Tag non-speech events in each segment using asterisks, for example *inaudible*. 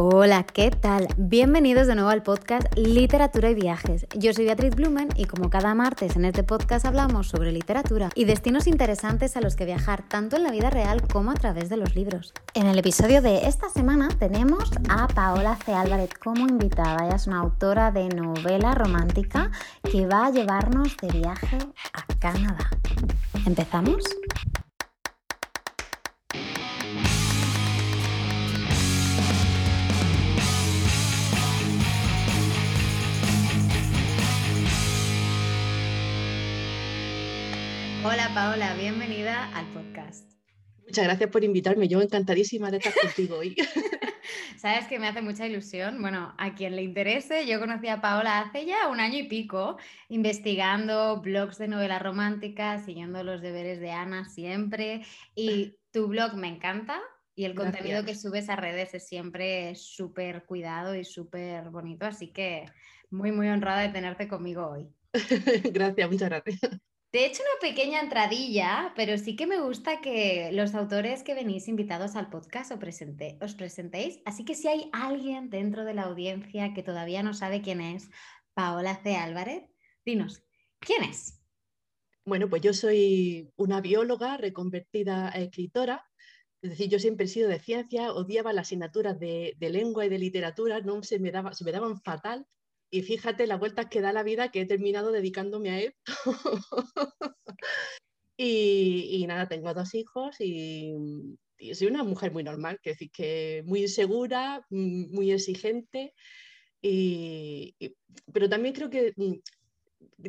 Hola, ¿qué tal? Bienvenidos de nuevo al podcast Literatura y Viajes. Yo soy Beatriz Blumen y como cada martes en este podcast hablamos sobre literatura y destinos interesantes a los que viajar tanto en la vida real como a través de los libros. En el episodio de esta semana tenemos a Paola C. Álvarez como invitada. Ella es una autora de novela romántica que va a llevarnos de viaje a Canadá. ¿Empezamos? Hola Paola, bienvenida al podcast. Muchas gracias por invitarme. Yo encantadísima de estar contigo hoy. *laughs* Sabes que me hace mucha ilusión. Bueno, a quien le interese, yo conocí a Paola hace ya un año y pico, investigando blogs de novelas románticas, siguiendo los deberes de Ana siempre. Y *laughs* tu blog me encanta. Y el contenido que subes a redes es siempre súper cuidado y súper bonito. Así que muy, muy honrada de tenerte conmigo hoy. *laughs* gracias, muchas gracias. Te he hecho una pequeña entradilla, pero sí que me gusta que los autores que venís invitados al podcast os, os presentéis. Así que si hay alguien dentro de la audiencia que todavía no sabe quién es Paola C. Álvarez, dinos, ¿quién es? Bueno, pues yo soy una bióloga reconvertida a escritora. Es decir, yo siempre he sido de ciencia, odiaba las asignaturas de, lengua y de literatura, no se me, daba, se me daban fatal y fíjate las vueltas que da la vida que he terminado dedicándome a esto. *laughs* y, nada, tengo dos hijos y, soy una mujer muy normal, que decir que muy insegura, mm, muy exigente, y, pero también creo que mm,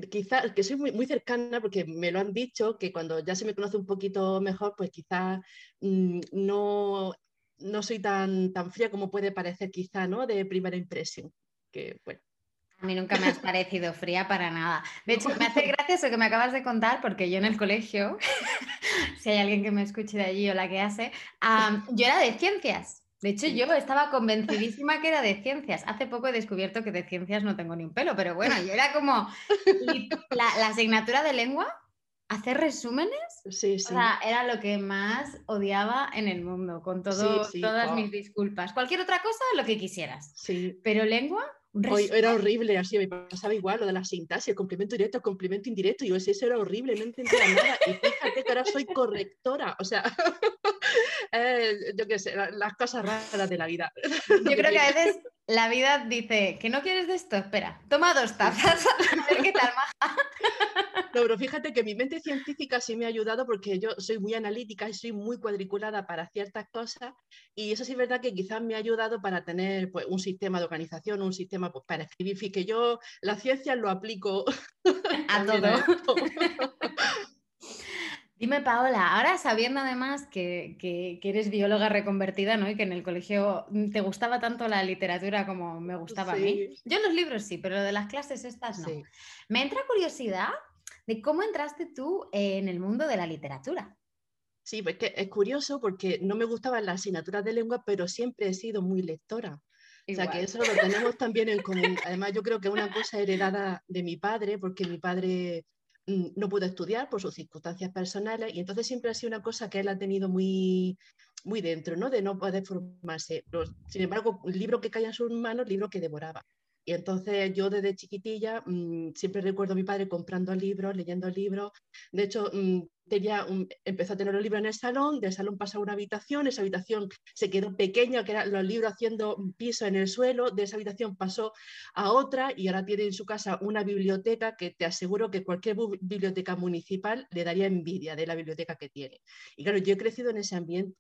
quizás que soy muy, cercana porque me lo han dicho, que cuando ya se me conoce un poquito mejor, pues quizás mm, no, no soy tan, tan fría como puede parecer quizá, ¿no? De primera impresión. Que bueno, a mí nunca me has parecido fría para nada. De hecho, me hace *laughs* gracia eso que me acabas de contar, porque yo en el colegio, *laughs* si hay alguien que me escuche de allí o la que hace, yo era de ciencias. De hecho, yo estaba convencidísima que era de ciencias. Hace poco he descubierto que de ciencias no tengo ni un pelo, pero bueno, yo era como la, asignatura de lengua, hacer resúmenes. Sí, sí. O sea, era lo que más odiaba en el mundo, con todo, todas mis disculpas. Cualquier otra cosa, lo que quisieras. Sí. Pero lengua, Hoy era horrible, así me pasaba igual lo de la sintaxis, el complemento directo, el complemento indirecto, y yo eso era horrible, no entendía nada. Y fíjate que ahora soy correctora, o sea, *laughs* eh, yo qué sé, las cosas raras de la vida. *laughs* Yo creo que a veces la vida dice que no quieres de esto, espera, toma dos tazas, a ver qué tal maja. *laughs* No, pero fíjate que mi mente científica sí me ha ayudado porque yo soy muy analítica y soy muy cuadriculada para ciertas cosas y eso sí es verdad que quizás me ha ayudado para tener pues, un sistema de organización, un sistema pues, para escribir, y que yo la ciencia lo aplico a *laughs* todo. *laughs* Dime, Paola, ahora sabiendo además que, que, eres bióloga reconvertida, ¿no? Y que en el colegio te gustaba tanto la literatura como me gustaba a mí. Yo los libros sí, pero de las clases estas no. Me entra curiosidad de cómo entraste tú en el mundo de la literatura. Sí, pues que es curioso porque no me gustaban las asignaturas de lengua, pero siempre he sido muy lectora. O sea, que eso lo tenemos también en común. Además, yo creo que es una cosa heredada de mi padre, porque mi padre mm, no pudo estudiar por sus circunstancias personales y entonces siempre ha sido una cosa que él ha tenido muy, muy dentro, ¿no? De no poder formarse. sin embargo, libro que caía en sus manos, libro que devoraba. Y entonces yo desde chiquitilla mm, siempre recuerdo a mi padre comprando libros, leyendo libros. De hecho, mm, tenía empezó a tener los libros en el salón, del salón pasó a una habitación, esa habitación se quedó pequeña, que eran los libros haciendo piso en el suelo, de esa habitación pasó a otra y ahora tiene en su casa una biblioteca que te aseguro que cualquier biblioteca municipal le daría envidia de la biblioteca que tiene. Y claro, yo he crecido en ese ambiente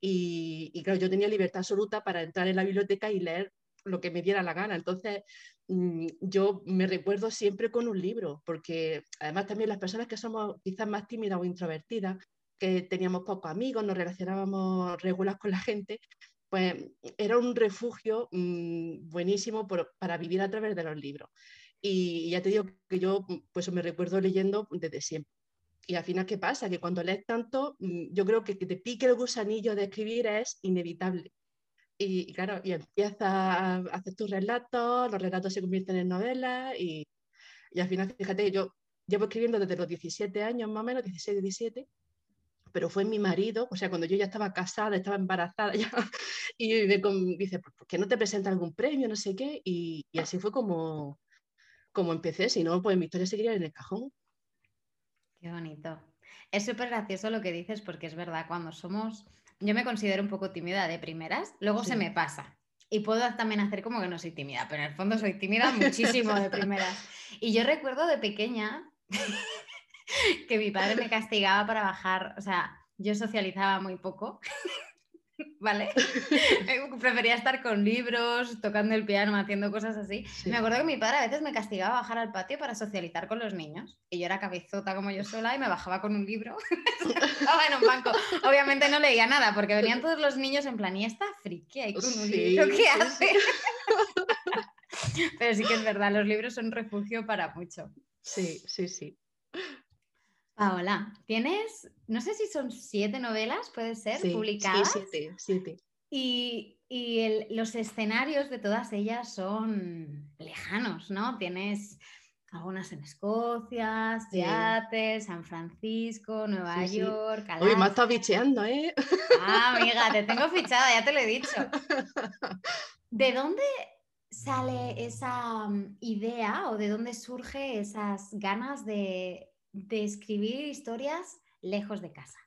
y, y claro, yo tenía libertad absoluta para entrar en la biblioteca y leer lo que me diera la gana. Entonces, mm, yo me recuerdo siempre con un libro, porque además también las personas que somos quizás más tímidas o introvertidas, que teníamos pocos amigos, nos relacionábamos regular con la gente, pues era un refugio mm, buenísimo para vivir a través de los libros. Y ya te digo que yo pues me recuerdo leyendo desde siempre. Y al final, ¿qué pasa? Que cuando lees tanto, mm, yo creo que que te pique el gusanillo de escribir es inevitable. Y, claro, y empiezas a hacer tus relatos, los relatos se convierten en novelas y, y al final, fíjate, yo llevo escribiendo desde los 17 años, más o menos, 16, 17, pero fue mi marido, o sea, cuando yo ya estaba casada, estaba embarazada *laughs* ya, y me dice, ¿por qué no te presenta algún premio? No sé qué, y, así fue como, como empecé, si no, pues mi historia seguiría en el cajón. Qué bonito. Es súper gracioso lo que dices porque es verdad, cuando somos, yo me considero un poco tímida de primeras, luego se me pasa. Y puedo también hacer como que no soy tímida, pero en el fondo soy tímida muchísimo de primeras. *laughs* Y yo recuerdo de pequeña *laughs* que mi padre me castigaba para bajar, o sea, yo socializaba muy poco. ¿Vale? *laughs* Prefería estar con libros, tocando el piano, haciendo cosas así. Me acuerdo que mi padre a veces me castigaba a bajar al patio para socializar con los niños. Y yo era cabezota como yo sola y me bajaba con un libro. *laughs* Estaba en un banco. Obviamente no leía nada porque venían todos los niños en plan, ¿y esta friki ahí con un libro? ¿Qué hace? *laughs* Pero sí que es verdad, los libros son refugio para mucho. Sí, sí, sí. Paola, tienes, no sé si son siete novelas, puede ser, publicadas. Sí, siete, siete. Y, los escenarios de todas ellas son lejanos, ¿no? Tienes algunas en Escocia, Seattle, San Francisco, Nueva York. Uy, me estado bicheando, ¿eh? Ah, amiga, te *laughs* tengo fichada, ya te lo he dicho. *laughs* ¿De dónde sale esa mm, idea o de dónde surge esas ganas de de escribir historias lejos de casa?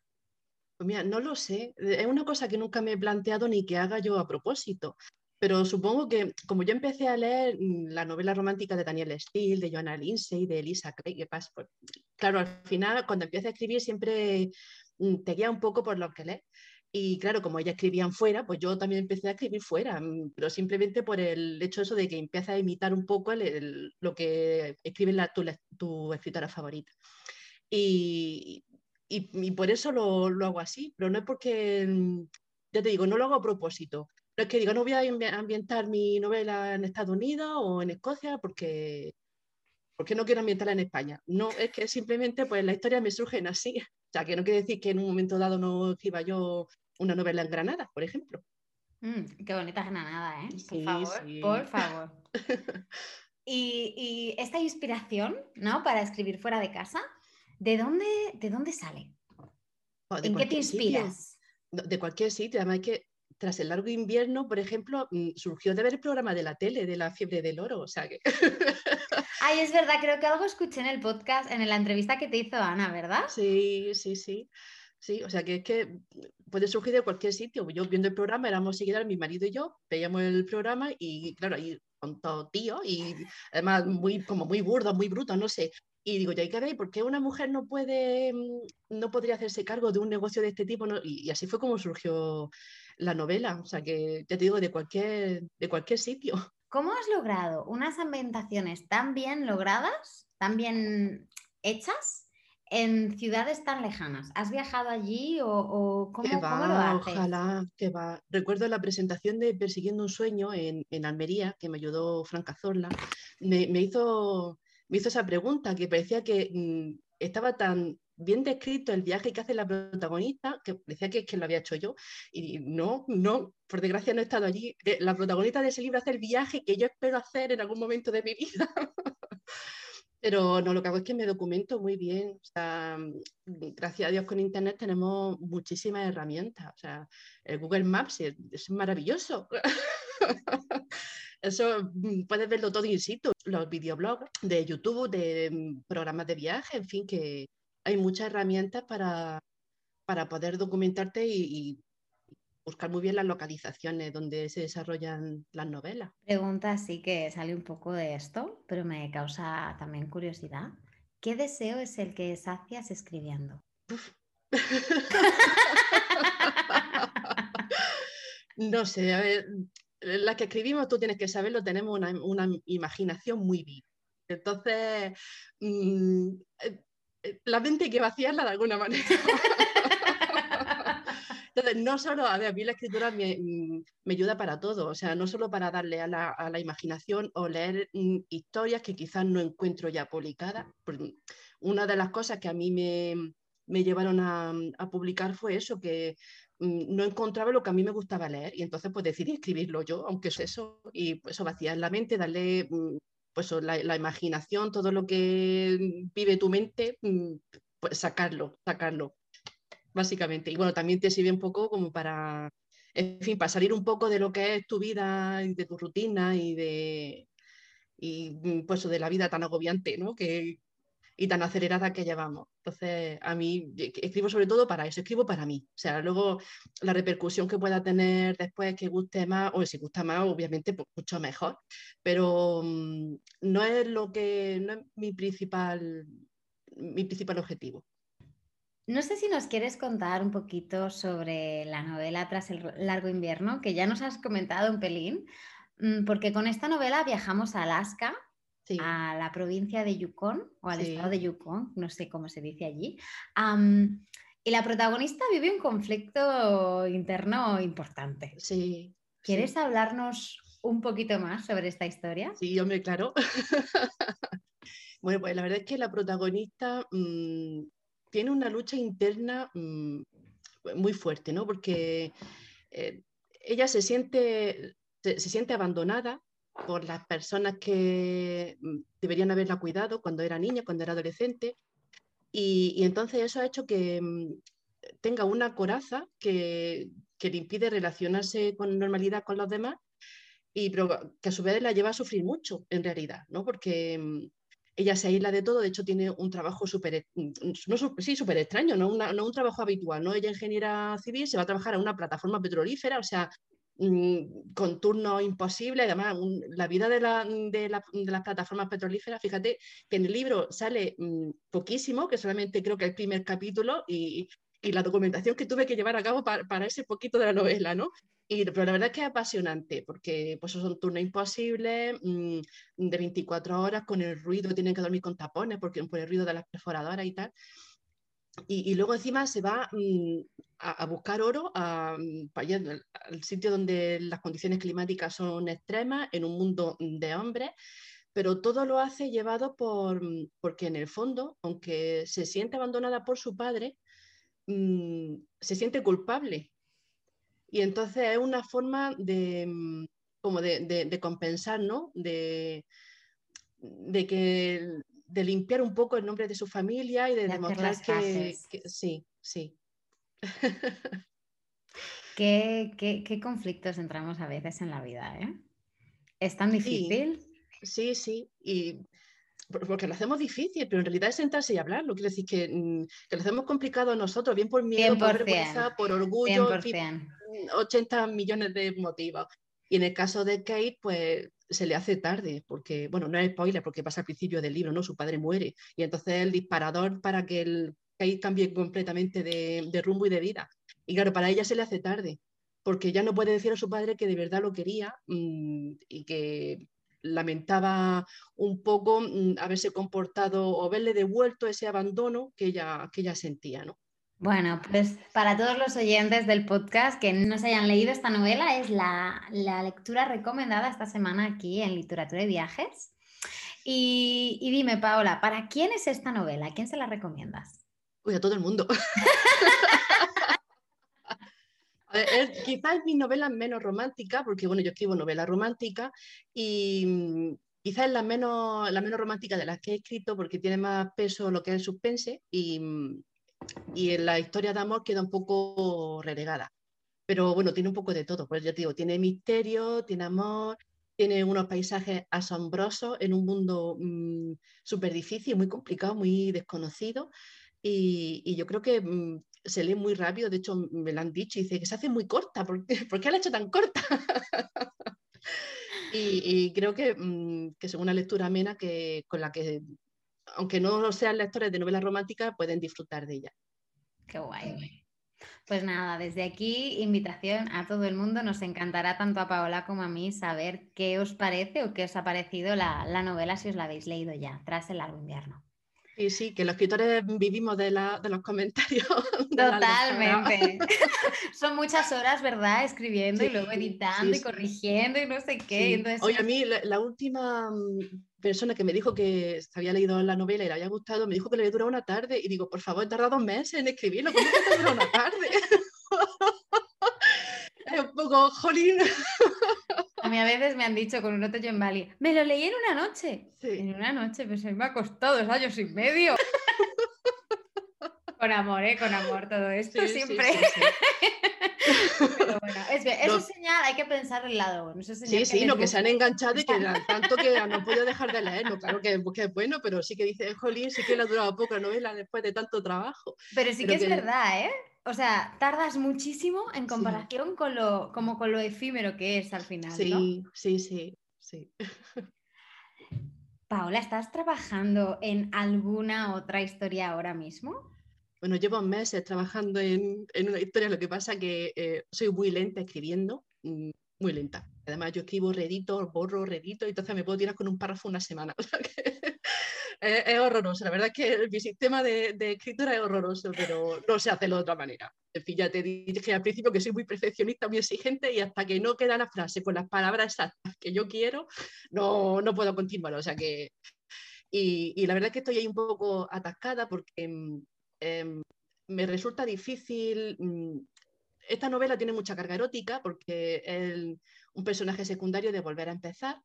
Pues mira, no lo sé. Es una cosa que nunca me he planteado ni que haga yo a propósito. Pero supongo que como yo empecé a leer mm, la novela romántica de Daniel Steele, de Joanna Lindsay, de Elisa Craig, pues, claro, al final cuando empiezo a escribir siempre mm, te guía un poco por lo que lees. Y claro, como ella escribían fuera, pues yo también empecé a escribir fuera, mm, pero simplemente por el hecho eso de que empieza a imitar un poco lo que escribe la, tu, tu, escritora favorita. Y, y, por eso lo, lo, hago así, pero no es porque, mm, ya te digo, no lo hago a propósito. No es que digo, no voy a ambientar mi novela en Estados Unidos o en Escocia porque, porque no quiero ambientarla en España. No, es que simplemente pues las historias me surgen así. *laughs* O sea, que no quiere decir que en un momento dado no escriba yo una novela en Granada, por ejemplo. Mm, qué bonita Granada, ¿eh? Por favor, por *laughs* favor. y, y, esta inspiración, ¿no? Para escribir fuera de casa, ¿de dónde, de dónde sale? ¿En qué te inspiras? De cualquier sitio, además que tras el largo invierno, por ejemplo, mm, surgió de ver el programa de la tele de la fiebre del oro, o sea que... *laughs* Ay, es verdad, creo que algo escuché en el podcast, en la entrevista que te hizo Ana, ¿verdad? Sí, sí, sí. Sí, o sea que es que puede surgir de cualquier sitio. Yo viendo el programa, éramos seguidores, mi marido y yo, veíamos el programa y claro, ahí con todo tío y además muy, como muy burdo, muy bruto, no sé. Y digo, ya hay que ver, ¿por qué una mujer no puede, mm, no podría hacerse cargo de un negocio de este tipo? Y, así fue como surgió la novela. O sea que ya te digo, de cualquier, de cualquier sitio. *laughs* ¿Cómo has logrado unas ambientaciones tan bien logradas, tan bien hechas, en ciudades tan lejanas. ¿Has viajado allí o, cómo, lo haces? Ojalá, que va. Recuerdo la presentación de Persiguiendo un sueño en, Almería, que me ayudó Franca Zorla. Me, hizo, me hizo esa pregunta que parecía que mm, estaba tan bien descrito el viaje que hace la protagonista, que parecía que, que lo había hecho yo. Y no, no, por desgracia no he estado allí. Eh, la protagonista de ese libro hace el viaje que yo espero hacer en algún momento de mi vida. *laughs* Pero no, lo que hago es que me documento muy bien. Gracias a Dios con Internet tenemos muchísimas herramientas. O sea, el Google Maps es, maravilloso. *laughs* Eso mm, puedes verlo todo in situ. Los videoblogs de YouTube, de mm, programas de viaje, en fin, que hay muchas herramientas para, para poder documentarte y buscar muy bien las localizaciones donde se desarrollan las novelas. Pregunta sí que sale un poco de esto, pero me causa también curiosidad. ¿Qué deseo es el que sacias escribiendo? *laughs* no sé, a ver, las que escribimos, tú tienes que saberlo, tenemos una, imaginación muy viva. Entonces, mm, eh, la mente hay que vaciarla de alguna manera. *laughs* Entonces, no solo, a ver, a mí la escritura mm, me, ayuda para todo, o sea, no solo para darle a la, imaginación o leer mm, historias que quizás no encuentro ya publicadas. Una de las cosas que a mí me, llevaron a, publicar fue eso, que mm, no encontraba lo que a mí me gustaba leer y entonces pues decidí escribirlo yo, aunque es eso, y pues eso vaciar la mente, darle pues la, la, imaginación, todo lo que vive tu mente, pues sacarlo, sacarlo. básicamente. Y bueno, también te sirve un poco como para, en fin, para salir un poco de lo que es tu vida y de tu rutina y de, y mm, pues de la vida tan agobiante, ¿no? Que, y tan acelerada que llevamos. Entonces, a mí escribo sobre todo para eso, escribo para mí. O sea, luego la repercusión que pueda tener después que guste más, o si gusta más, obviamente, pues mucho mejor. Pero mm, no es lo que, no es mi principal, mi principal objetivo. No sé si nos quieres contar un poquito sobre la novela Tras el largo invierno, que ya nos has comentado un pelín, mm, porque con esta novela viajamos a Alaska a la provincia de Yukon o al estado de Yukon, no sé cómo se dice allí. y la protagonista vive un conflicto interno importante. Sí. ¿Quieres hablarnos un poquito más sobre esta historia? Sí, hombre, claro. *laughs* bueno, pues la verdad es que la protagonista mm, tiene una lucha interna mm, muy fuerte, ¿no? Porque eh, ella se siente, se siente abandonada por las personas que mm, deberían haberla cuidado cuando era niña, cuando era adolescente. Y, entonces eso ha hecho que mm, tenga una coraza que, le impide relacionarse con normalidad con los demás y que a su vez la lleva a sufrir mucho en realidad, ¿no? Porque mm, ella se aísla de todo, de hecho tiene un trabajo súper, no, sí, súper extraño, no, no, un trabajo habitual, ¿no? Ella ingeniera civil se va a trabajar en una plataforma petrolífera, o sea, con turnos imposibles. Además, la vida de, las plataformas petrolíferas, fíjate que en el libro sale mm, poquísimo, que solamente creo que el primer capítulo y, la documentación que tuve que llevar a cabo para, ese poquito de la novela, ¿no? Y, pero la verdad es que es apasionante, porque pues, son turnos imposibles, mm, de 24 horas, con el ruido, tienen que dormir con tapones porque, por el ruido de las perforadoras y tal. Y, luego encima se va mm, a, buscar oro mm, al sitio donde las condiciones climáticas son extremas, en un mundo de hombres, pero todo lo hace llevado por, mm, porque en el fondo, aunque se siente abandonada por su padre, se siente culpable. Y entonces es una forma de, como de, compensar, ¿no? De, de que de limpiar un poco el nombre de su familia y de, demostrar que, sí, sí. *laughs* ¿Qué, conflictos entramos a veces en la vida? ¿eh? ¿Es tan difícil? Sí, sí, y porque lo hacemos difícil, pero en realidad es sentarse y hablarlo. Quiero decir que, mm, que lo hacemos complicado nosotros, bien por miedo, por vergüenza, por orgullo, 80 millones de motivos. Y en el caso de Kate, pues se le hace tarde, porque, bueno, no es spoiler, porque pasa al principio del libro, ¿no? Su padre muere. Y entonces el disparador para que Kate cambie completamente de, rumbo y de vida. Y claro, para ella se le hace tarde, porque ya no puede decir a su padre que de verdad lo quería mm, y que lamentaba un poco mm, haberse comportado o haberle devuelto ese abandono que ella, que ella sentía, ¿no? Bueno, pues para todos los oyentes del podcast que no se hayan leído esta novela, es la, lectura recomendada esta semana aquí en Literatura y Viajes. Y, dime, Paola, ¿para quién es esta novela? ¿A quién se la recomiendas? Pues a todo el mundo. *laughs* quizás es mi novela menos romántica, porque bueno, yo escribo novela romántica y quizás es la menos, la menos romántica de las que he escrito porque tiene más peso lo que es el suspense y, y en la historia de amor queda un poco relegada. Pero bueno, tiene un poco de todo, pues yo te digo, tiene misterio, tiene amor, tiene unos paisajes asombrosos en un mundo mm, súper difícil, muy complicado, muy desconocido. Y, yo creo que mm, se lee muy rápido, de hecho me lo han dicho, y dice que se hace muy corta, ¿por qué, *laughs* ¿por qué la ha hecho tan corta? *laughs* y, creo que, mm, que es una lectura amena que, con la que aunque no sean lectores de novelas románticas, pueden disfrutar de ella. Qué guay. Pues nada, desde aquí invitación a todo el mundo. Nos encantará tanto a Paola como a mí saber qué os parece o qué os ha parecido la, la novela si os la habéis leído ya, tras el largo invierno. Sí, sí, que los escritores vivimos de, los comentarios. *laughs* Totalmente. *laughs* Son muchas horas, ¿verdad? Escribiendo y luego editando y corrigiendo y no sé qué. Oye, a mí la, última mm, persona que me dijo que se había leído la novela y le había gustado, me dijo que le había durado una tarde y digo, por favor, he tardado dos meses en escribirlo, ¿cómo que te dura una tarde? *laughs* es un poco, jolín. A mí a veces me han dicho con un otro en Bali, me lo leí en una noche. En una noche, pues me ha costado dos años y medio. *laughs* Con amor, ¿eh? Con amor todo esto siempre. Pero bueno, es eso es señal, hay que pensar el lado bueno. sí, sí, lo que se han enganchado y que tanto que no puedo dejar de leerlo. Claro que, es bueno, pero sí que dice, jolín, sí que le ha durado poco la novela después de tanto trabajo. Pero sí que es verdad, ¿eh? O sea, tardas muchísimo en comparación con lo, como con lo efímero que es al final. Sí, sí, sí, sí. Paola, ¿estás trabajando en alguna otra historia ahora mismo? Bueno, llevo meses trabajando en, una historia, lo que pasa que eh, soy muy lenta escribiendo, mm, muy lenta. Además, yo escribo redito, borro redito, y entonces me puedo tirar con un párrafo una semana. *laughs* es, horroroso. La verdad es que mi sistema de, escritura es horroroso, pero no se hace de otra manera. En fin, ya te dije al principio que soy muy perfeccionista, muy exigente, y hasta que no queda la frase con las palabras exactas que yo quiero, no, no puedo continuar. O sea que. Y, y la verdad es que estoy ahí un poco atascada porque em, me resulta difícil. Mm, esta novela tiene mucha carga erótica porque es un personaje secundario de volver a empezar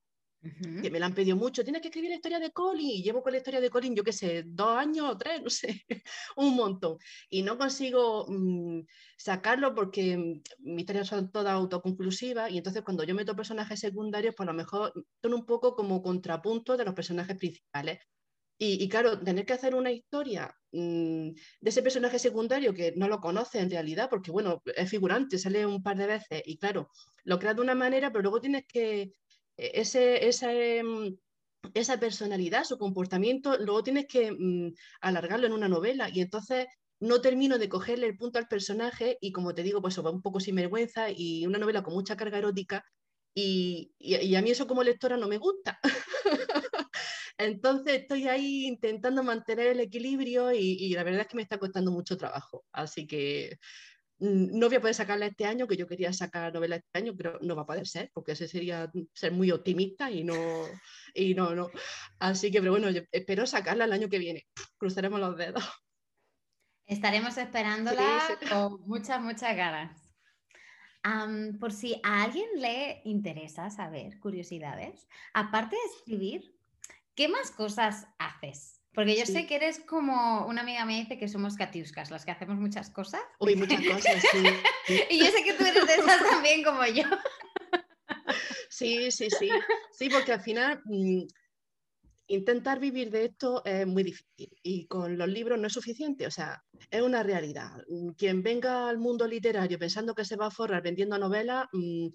que me la han pedido mucho, tienes que escribir la historia de Colin, y llevo con la historia de Colin, yo qué sé, dos años o tres, *laughs* no sé, un montón. Y no consigo mm, sacarlo porque mm, mis historias son todas autoconclusivas, y entonces cuando yo meto personajes secundarios, pues a lo mejor son un poco como contrapunto de los personajes principales. Y, claro, tener que hacer una historia mm, de ese personaje secundario que no lo conoce en realidad, porque bueno, es figurante, sale un par de veces y claro, lo creas de una manera, pero luego tienes que e-, ese, mm, esa personalidad, su comportamiento, luego tienes que mm, alargarlo en una novela y entonces no termino de cogerle el punto al personaje y como te digo, pues va un poco sin vergüenza y una novela con mucha carga erótica y, a mí eso como lectora no me gusta. *laughs* Entonces estoy ahí intentando mantener el equilibrio y, y, la verdad es que me está costando mucho trabajo. Así que no voy a poder sacarla este año, que yo quería sacar novela este año, pero no va a poder ser, porque ese sería ser muy optimista y no, y no, no. Así que, pero bueno, espero sacarla el año que viene. Cruzaremos los dedos. Estaremos esperándola con muchas, muchas ganas. por si a alguien le interesa saber curiosidades, aparte de escribir, ¿qué más cosas haces? Porque yo sé que eres como una amiga me dice que somos catiuscas, las que hacemos muchas cosas. Uy, muchas cosas, sí. *laughs* y yo sé que tú eres de esas *laughs* también como yo. sí, sí, sí. Sí, porque al final mm, intentar vivir de esto es muy difícil y con los libros no es suficiente. O sea, es una realidad. Quien venga al mundo literario pensando que se va a forrar vendiendo novelas, mm,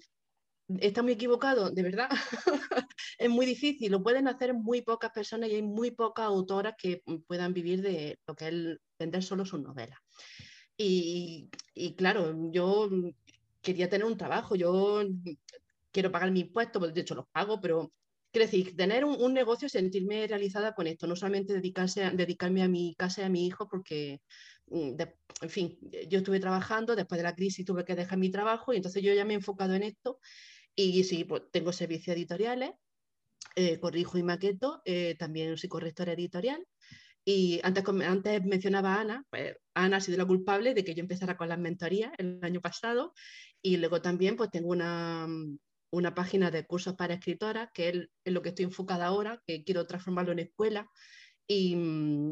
está muy equivocado, de verdad. *laughs* es muy difícil, lo pueden hacer muy pocas personas y hay muy pocas autoras que puedan vivir de lo que es vender solo sus novelas. Y, claro, yo quería tener un trabajo, yo quiero pagar mis impuestos, pues, de hecho los pago, pero quiero decir, tener un, negocio y sentirme realizada con esto, no solamente dedicarse dedicarme a mi casa y a mi hijo, porque, mm, en fin, yo estuve trabajando, después de la crisis tuve que dejar mi trabajo y entonces yo ya me he enfocado en esto y sí, pues tengo servicios editoriales, eh, corrijo y maqueto, eh, también soy correctora editorial. Y antes, antes mencionaba a Ana, pues Ana ha sido la culpable de que yo empezara con las mentorías el año pasado. Y luego también pues tengo una, una página de cursos para escritoras, que es, en lo que estoy enfocada ahora, que quiero transformarlo en escuela. Y,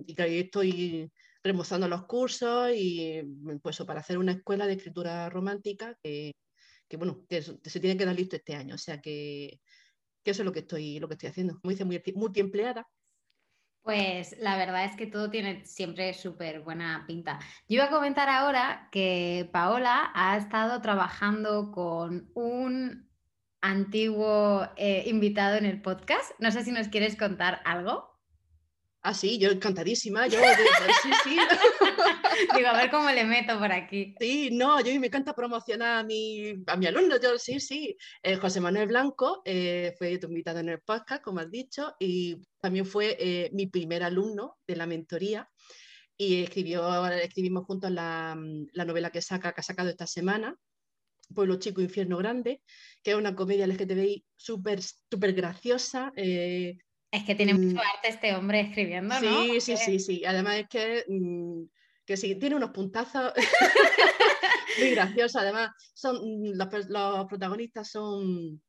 y estoy remozando los cursos y pues para hacer una escuela de escritura romántica que, que bueno, que se tiene que dar listo este año. O sea que, eso es lo que estoy, lo que estoy haciendo. Como dice, multiempleada. Pues la verdad es que todo tiene siempre súper buena pinta. Yo iba a comentar ahora que Paola ha estado trabajando con un antiguo eh, invitado en el podcast. No sé si nos quieres contar algo. Ah, sí, yo encantadísima. Yo, sí, sí. *laughs* Digo, a ver cómo le meto por aquí. Sí, no, yo me encanta promocionar a mi, a mi alumno. Yo, sí, sí. Eh, José Manuel Blanco eh, fue tu invitado en el podcast, como has dicho, y también fue eh, mi primer alumno de la mentoría. Y escribió, escribimos juntos la, la novela que, saca, que ha sacado esta semana, Pueblo Chico, Infierno Grande, que es una comedia LGTBI súper súper graciosa. Es que tiene mucho mm. arte este hombre escribiendo, ¿no? Sí, sí, sí, sí. Además es que, mm, que sí, tiene unos puntazos *laughs* muy graciosos. Además, son, mm, los, protagonistas son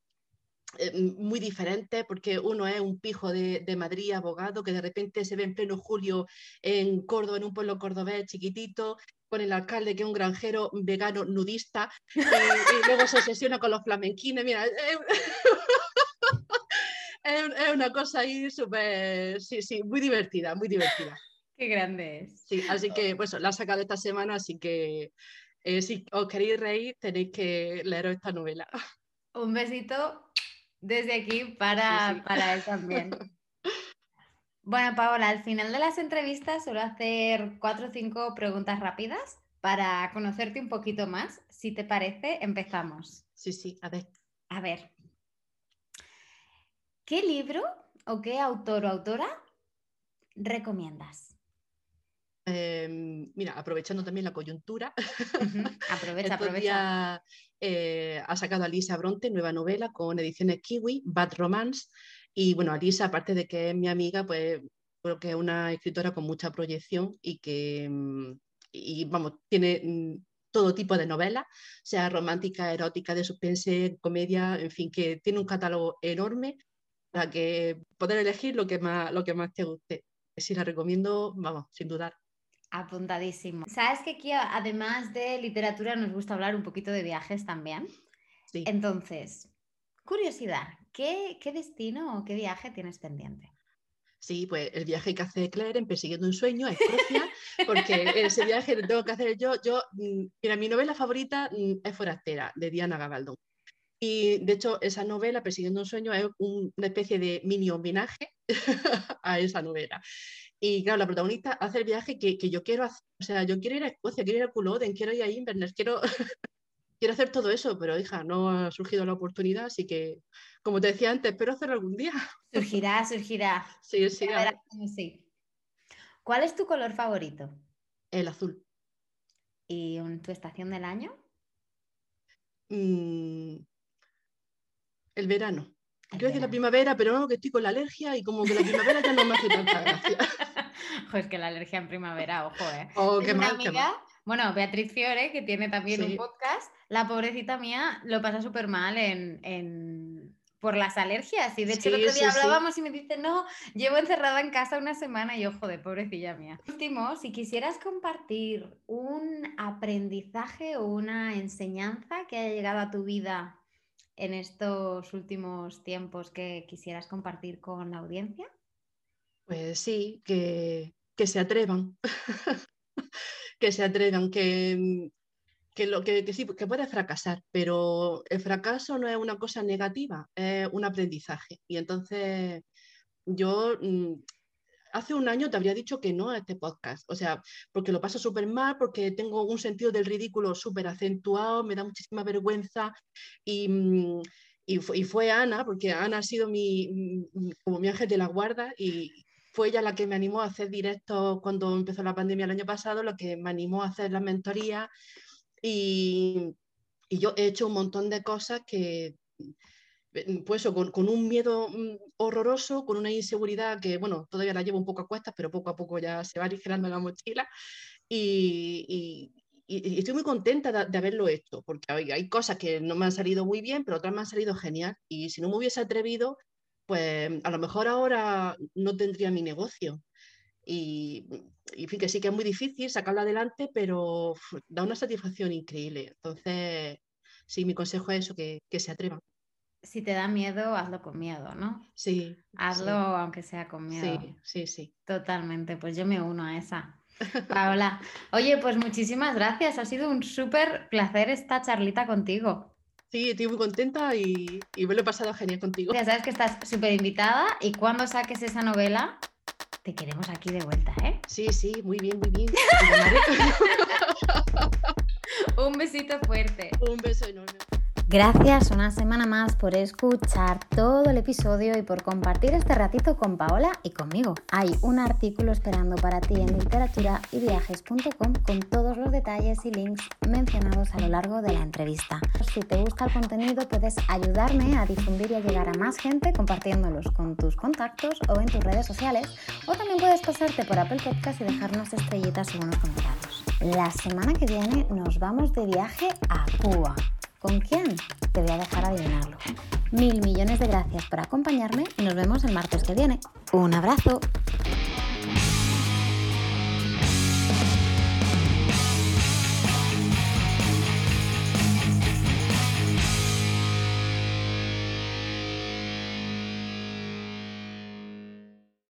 eh, muy diferentes, porque uno es un pijo de, Madrid, abogado, que de repente se ve en pleno julio en Córdoba, en un pueblo cordobés chiquitito, con el alcalde que es un granjero vegano nudista, y, luego se obsesiona con los flamenquines. Mira, *laughs* es, una cosa ahí súper, sí, sí, muy divertida, muy divertida. *laughs* Qué grande es. Sí, así que, pues, la ha sacado esta semana, así que eh, si os queréis reír, tenéis que leer esta novela. *laughs* Un besito desde aquí para, para él también. *laughs* Bueno, Paola, al final de las entrevistas suelo hacer cuatro o cinco preguntas rápidas para conocerte un poquito más. Si te parece, empezamos. Sí, sí, a ver. A ver. ¿Qué libro o qué autor o autora recomiendas? Em, mira, aprovechando también la coyuntura, *laughs* aprovecha, aprovecha. Eh, ha sacado a Lisa Bronte, nueva novela con ediciones Kiwi, Bad Romance. Y bueno, Alisa, aparte de que es mi amiga, pues creo que es una escritora con mucha proyección y que, mm, y, vamos, tiene mm, todo tipo de novelas, sea romántica, erótica, de suspense, comedia, en fin, que tiene un catálogo enorme para que poder elegir lo que más, lo que más te guste. Si la recomiendo, vamos, sin dudar. Apuntadísimo. Sabes que aquí, además de literatura, nos gusta hablar un poquito de viajes también. Sí. Entonces, curiosidad, ¿qué, destino o qué viaje tienes pendiente? Sí, pues el viaje que hace Claire en Persiguiendo un sueño a Escocia, porque ese viaje lo tengo que hacer yo. Yo, mm, mira, mi novela favorita mm, es Forastera, de Diana Gabaldón. Y de hecho, esa novela, Persiguiendo un sueño, es una especie de mini homenaje *laughs* a esa novela. Y claro, la protagonista hace el viaje que, yo quiero hacer. O sea, yo quiero ir a Escocia, quiero ir a Culloden, quiero ir a Inverness, quiero, *laughs* quiero hacer todo eso, pero hija, no ha surgido la oportunidad, así que, como te decía antes, espero hacerlo algún día. Surgirá, surgirá. *laughs* Sí, sí. sí. ¿Cuál es tu color favorito? El azul. ¿Y tu estación del año? Mm, el verano. Quiero decir la primavera, pero no, que estoy con la alergia y como que la primavera ya no me hace tanta gracia. *laughs* es que la alergia en primavera, ojo, ¿eh? Oh, qué mal, Bueno, Beatriz Fiore, que tiene también un podcast, la pobrecita mía lo pasa súper mal en, por las alergias. Y de hecho, el otro día hablábamos y me dice, no, llevo encerrada en casa una semana y ojo de pobrecilla mía. Último, si quisieras compartir un aprendizaje o una enseñanza que haya llegado a tu vida en estos últimos tiempos que quisieras compartir con la audiencia? Pues sí, que, se atrevan, *laughs* que se atrevan, que, que, lo, que, sí, que puede fracasar, pero el fracaso no es una cosa negativa, es un aprendizaje. Y entonces yo mm, hace un año te habría dicho que no a este podcast, o sea, porque lo paso súper mal, porque tengo un sentido del ridículo súper acentuado, me da muchísima vergüenza y, mm, fue, Ana, porque Ana ha sido mi, mm, como mi ángel de la guarda y fue ella la que me animó a hacer directos cuando empezó la pandemia el año pasado, lo que me animó a hacer la mentoría y yo he hecho un montón de cosas que Mm, pues con, un miedo mm, horroroso, con una inseguridad que, bueno, todavía la llevo un poco a cuestas, pero poco a poco ya se va aligerando la mochila. Y, estoy muy contenta de, haberlo hecho, porque hay, cosas que no me han salido muy bien, pero otras me han salido genial. Y si no me hubiese atrevido, pues a lo mejor ahora no tendría mi negocio. Y, en fin, que sí que es muy difícil sacarlo adelante, pero da una satisfacción increíble. Entonces, sí, mi consejo es eso, que se atrevan si te da miedo, hazlo con miedo, ¿no? Sí. Hazlo aunque sea con miedo. Sí, sí, sí. Totalmente, pues yo me uno a esa. *laughs* Paola, oye, pues muchísimas gracias. Ha sido un súper placer esta charlita contigo. Sí, estoy muy contenta y, y, me lo he pasado genial contigo. Ya sabes que estás súper invitada y cuando saques esa novela, te queremos aquí de vuelta, ¿eh? Sí, sí, muy bien, muy bien. *laughs* un besito fuerte. Un beso enorme. Gracias una semana más por escuchar todo el episodio y por compartir este ratito con Paola y conmigo. Hay un artículo esperando para ti en literaturaYviajes.com con todos los detalles y links mencionados a lo largo de la entrevista. Si te gusta el contenido puedes ayudarme a difundir y a llegar a más gente compartiéndolos con tus contactos o en tus redes sociales o también puedes pasarte por Apple Podcast y dejarnos estrellitas y buenos comentarios. La semana que viene nos vamos de viaje a Cuba. ¿Con quién? Te voy a dejar adivinarlo. Mil millones de gracias por acompañarme y nos vemos el martes que viene. Un abrazo.